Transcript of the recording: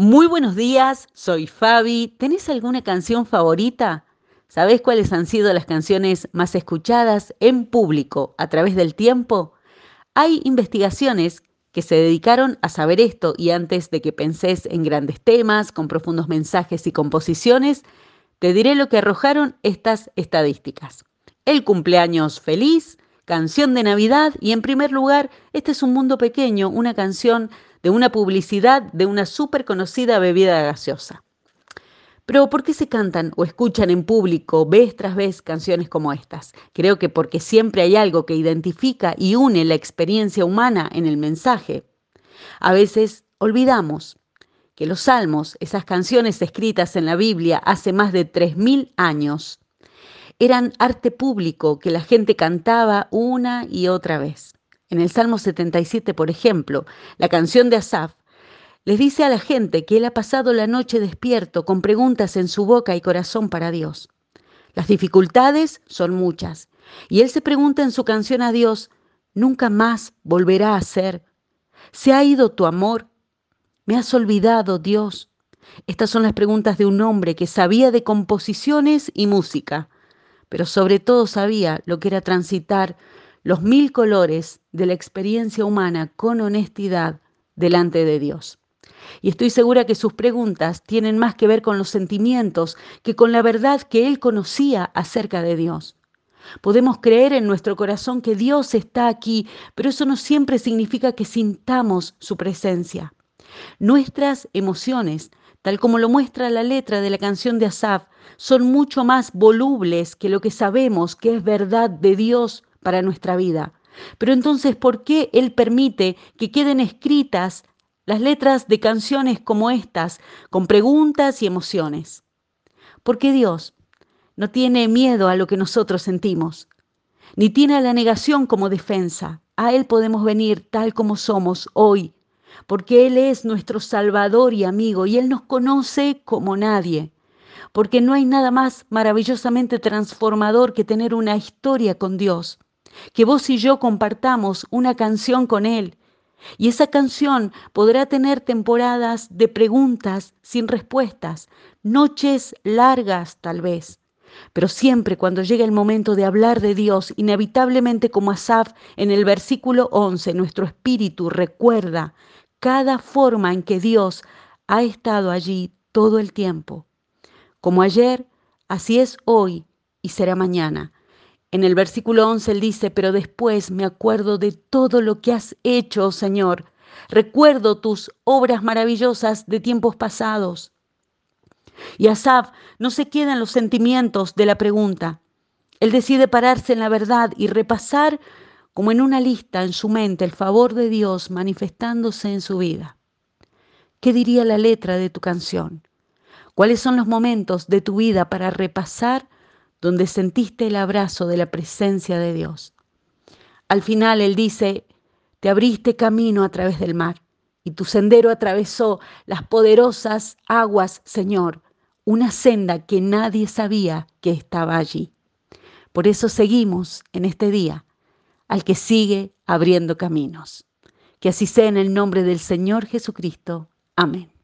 Muy buenos días, soy Fabi. ¿Tenés alguna canción favorita? ¿Sabés cuáles han sido las canciones más escuchadas en público a través del tiempo? Hay investigaciones que se dedicaron a saber esto y antes de que pensés en grandes temas, con profundos mensajes y composiciones, te diré lo que arrojaron estas estadísticas. El cumpleaños feliz, canción de Navidad y en primer lugar, este es un mundo pequeño, una canción de una publicidad de una súper conocida bebida gaseosa. Pero ¿por qué se cantan o escuchan en público vez tras vez canciones como estas? Creo que porque siempre hay algo que identifica y une la experiencia humana en el mensaje. A veces olvidamos que los salmos, esas canciones escritas en la Biblia hace más de 3.000 años, eran arte público que la gente cantaba una y otra vez. En el Salmo 77, por ejemplo, la canción de Asaf, les dice a la gente que él ha pasado la noche despierto con preguntas en su boca y corazón para Dios. Las dificultades son muchas y él se pregunta en su canción a Dios, ¿nunca más volverá a ser? ¿Se ha ido tu amor? ¿Me has olvidado, Dios? Estas son las preguntas de un hombre que sabía de composiciones y música, pero sobre todo sabía lo que era transitar los mil colores de la experiencia humana con honestidad delante de Dios. Y estoy segura que sus preguntas tienen más que ver con los sentimientos que con la verdad que él conocía acerca de Dios. Podemos creer en nuestro corazón que Dios está aquí, pero eso no siempre significa que sintamos su presencia. Nuestras emociones, tal como lo muestra la letra de la canción de Asaf, son mucho más volubles que lo que sabemos que es verdad de Dios para nuestra vida. Pero entonces, ¿por qué Él permite que queden escritas las letras de canciones como estas, con preguntas y emociones? Porque Dios no tiene miedo a lo que nosotros sentimos, ni tiene la negación como defensa. A Él podemos venir tal como somos hoy, porque Él es nuestro Salvador y amigo, y Él nos conoce como nadie porque no hay nada más maravillosamente transformador que tener una historia con Dios que vos y yo compartamos una canción con Él. Y esa canción podrá tener temporadas de preguntas sin respuestas, noches largas tal vez. Pero siempre cuando llega el momento de hablar de Dios, inevitablemente como Asaf en el versículo 11, nuestro espíritu recuerda cada forma en que Dios ha estado allí todo el tiempo. Como ayer, así es hoy y será mañana. En el versículo 11 él dice, pero después me acuerdo de todo lo que has hecho, oh Señor. Recuerdo tus obras maravillosas de tiempos pasados. Y Asaf no se queda en los sentimientos de la pregunta. Él decide pararse en la verdad y repasar como en una lista en su mente el favor de Dios manifestándose en su vida. ¿Qué diría la letra de tu canción? ¿Cuáles son los momentos de tu vida para repasar donde sentiste el abrazo de la presencia de Dios. Al final Él dice, te abriste camino a través del mar y tu sendero atravesó las poderosas aguas, Señor, una senda que nadie sabía que estaba allí. Por eso seguimos en este día al que sigue abriendo caminos. Que así sea en el nombre del Señor Jesucristo. Amén.